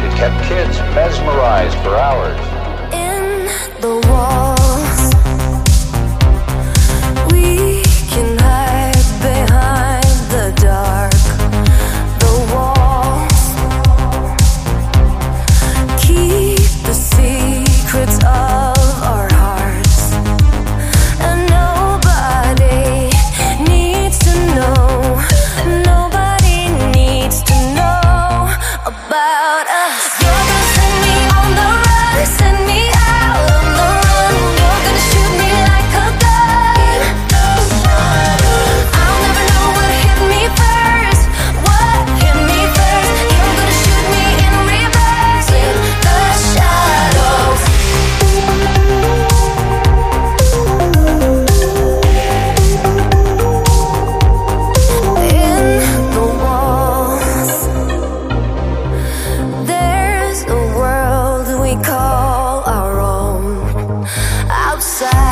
It kept kids mesmerized for hours. In the wall. side.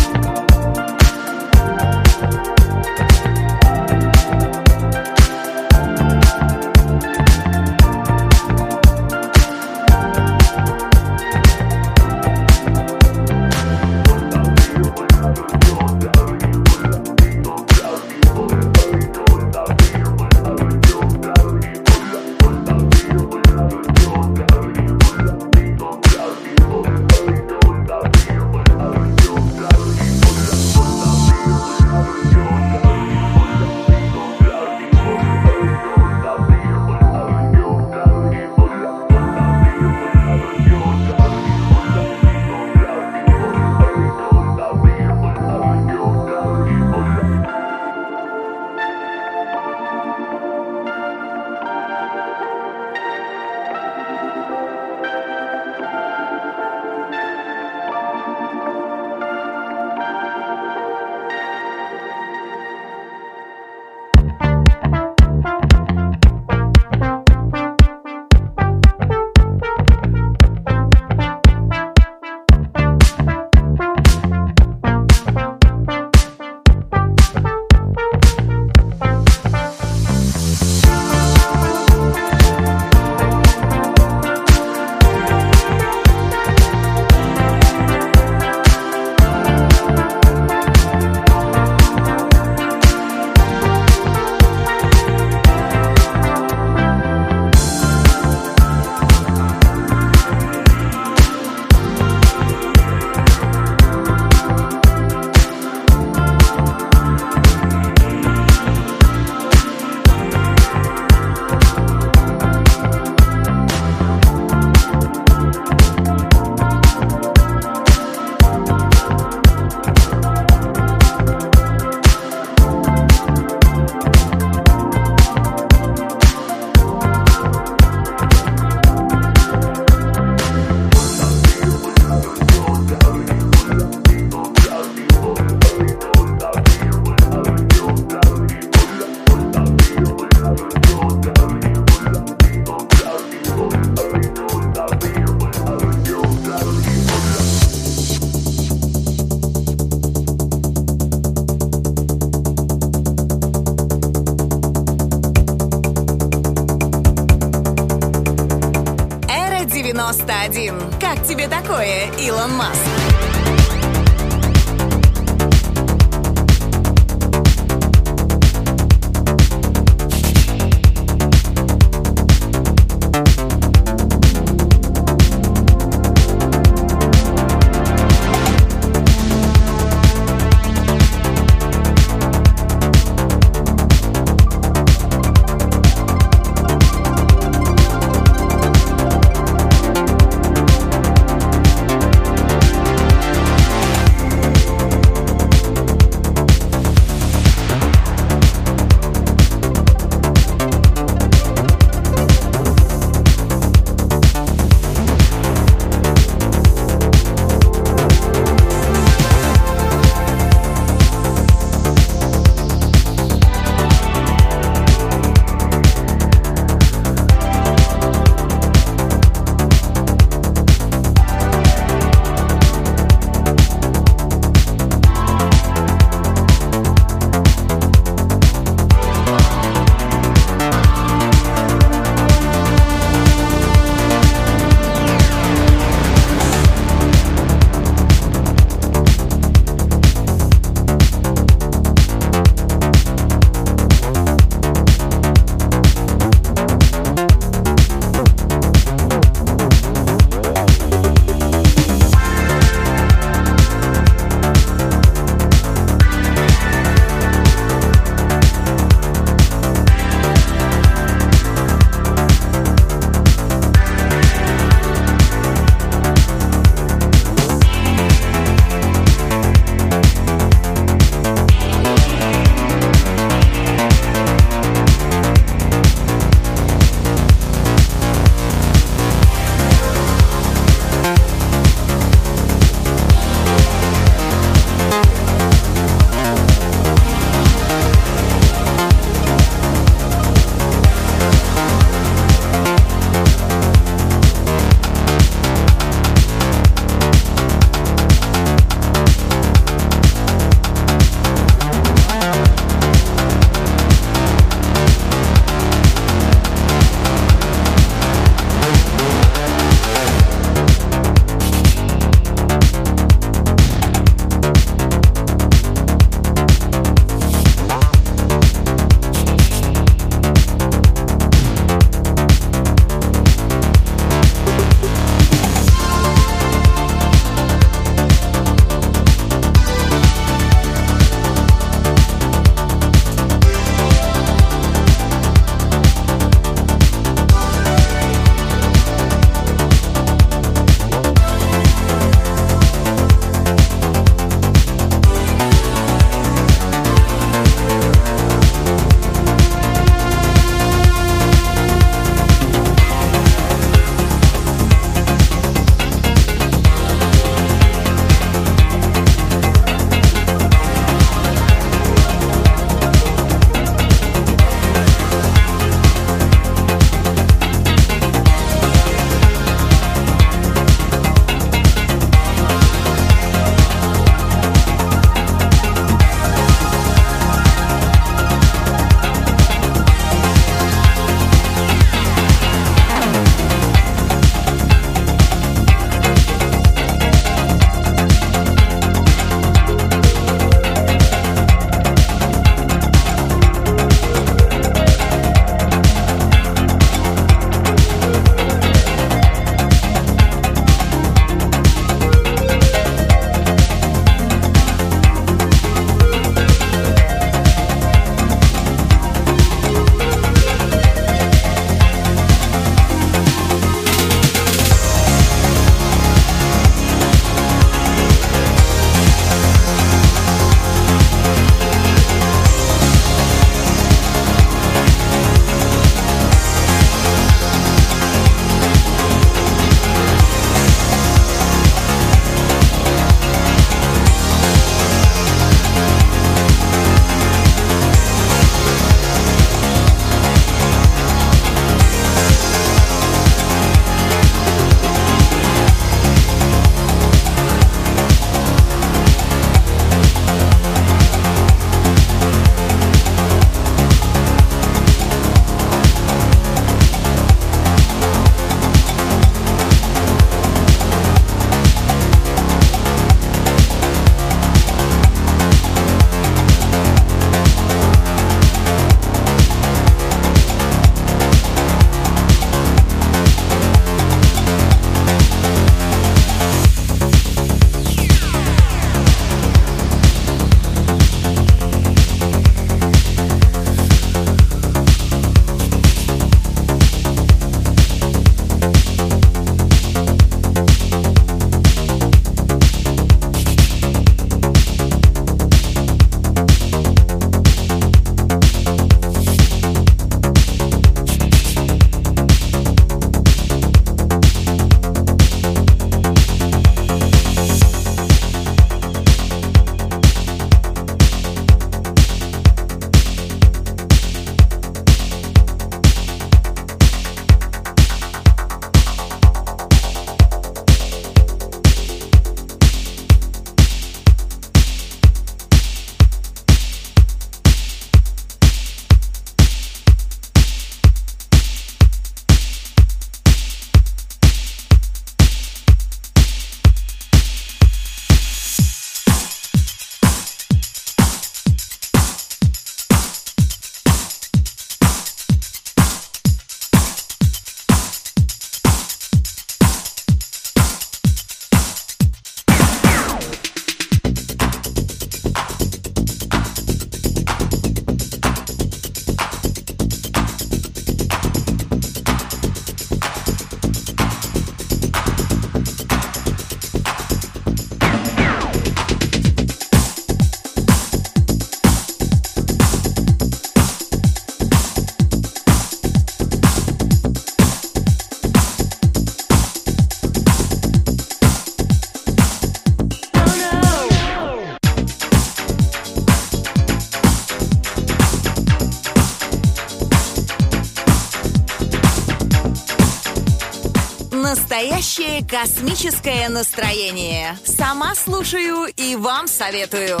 Космическое настроение. Сама слушаю и вам советую.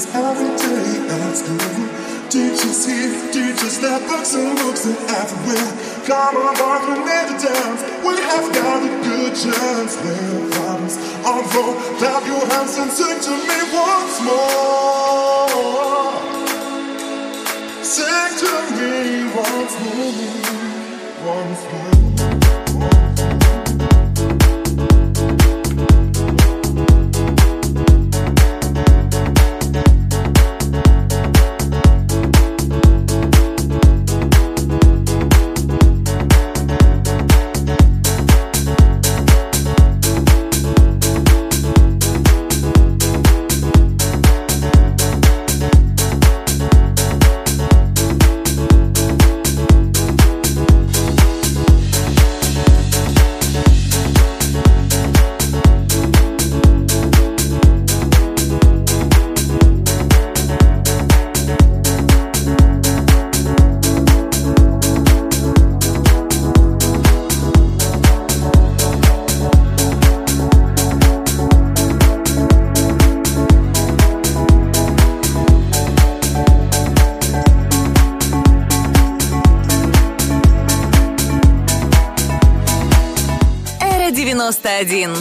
is every day at school, Teachers here, teachers there, books and books and everywhere. Come on, boys, we need to dance. We have got a good chance. There comes on road. Clap your hands and sing to me once more. Sing to me once more, once more. один.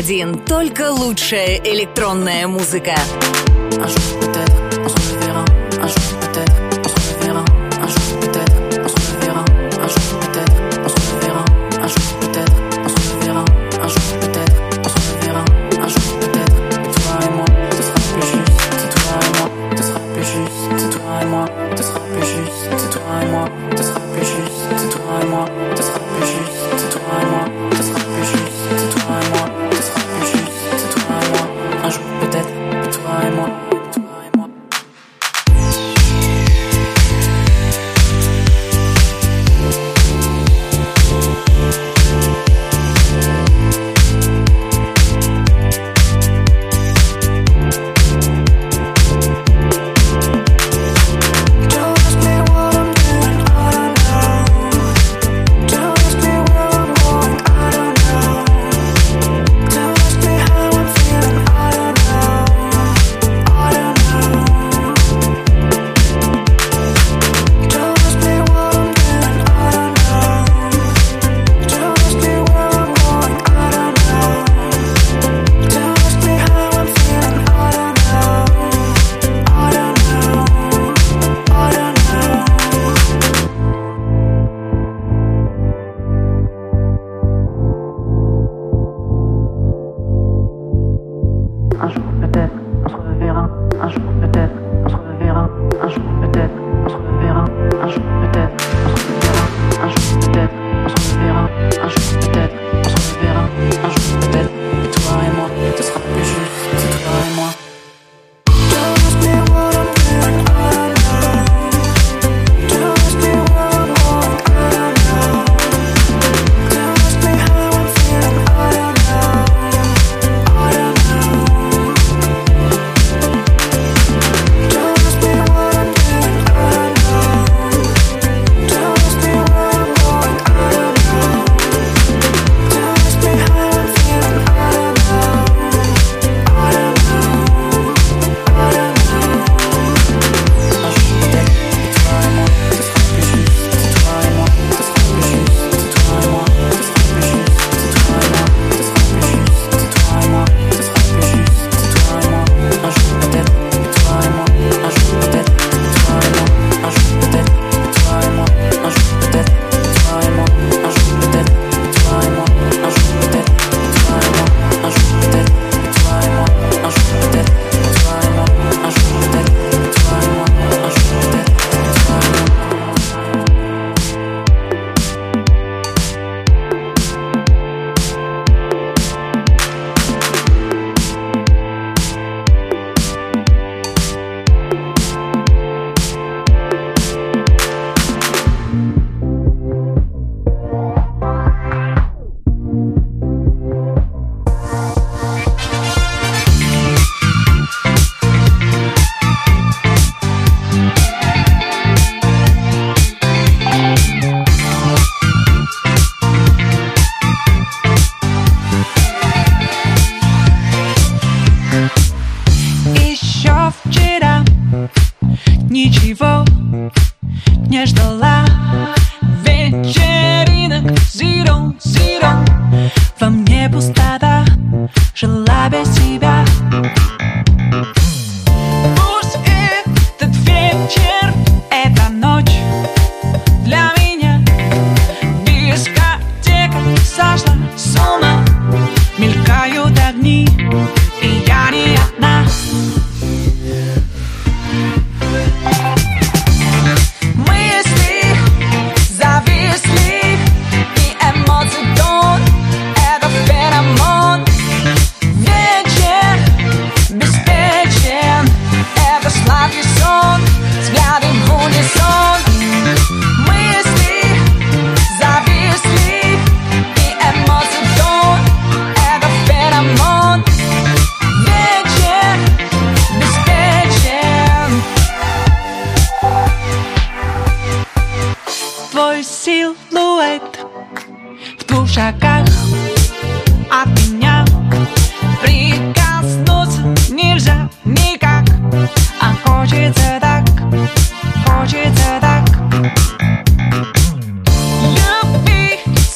91. Только лучшая электронная музыка.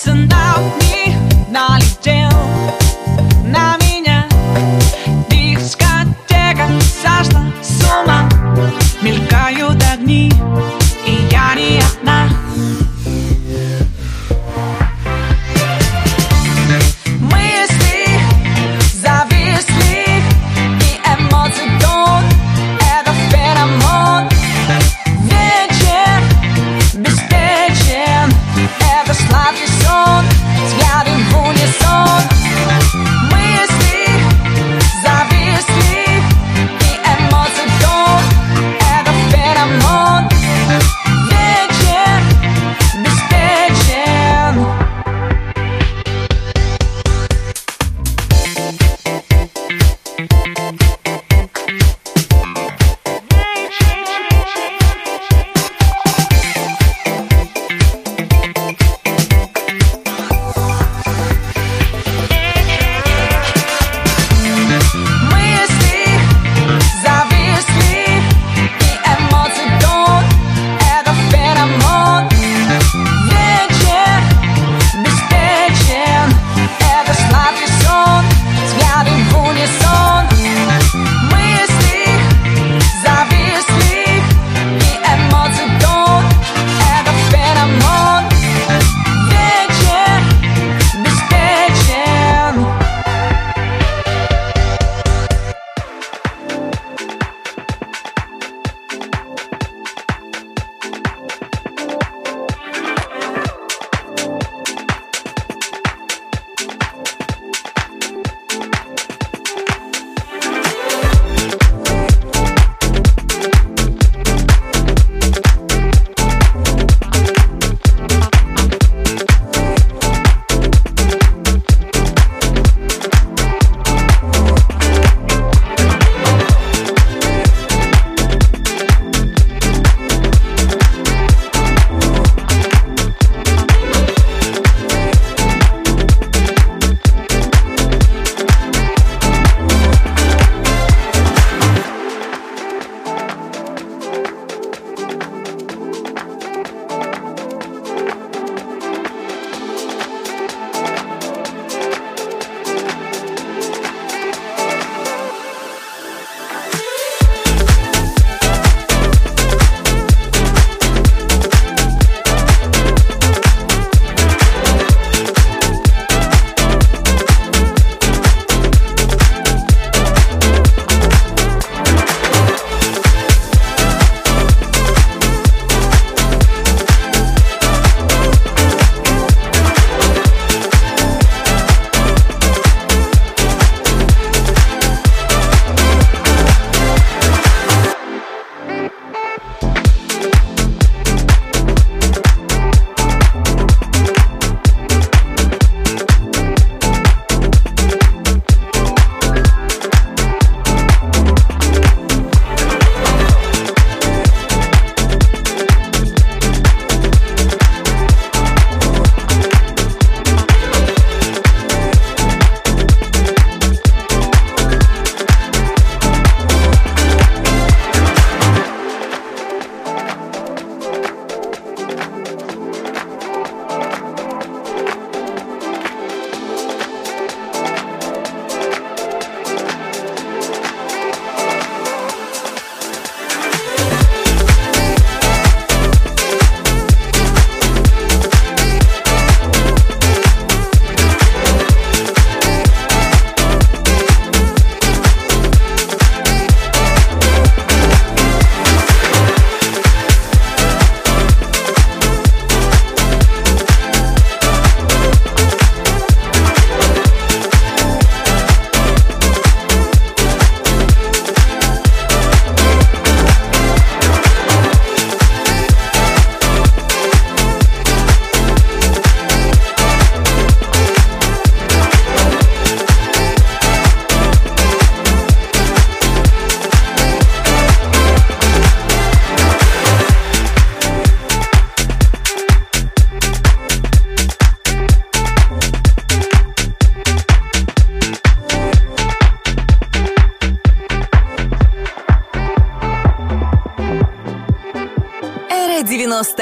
and out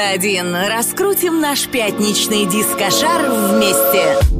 91. Раскрутим наш пятничный дискошар вместе.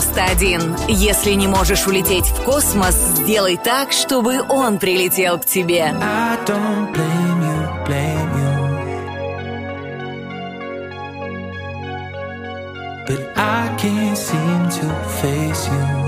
91. Если не можешь улететь в космос, сделай так, чтобы он прилетел к тебе. blame you, blame you. But I can't seem to face you.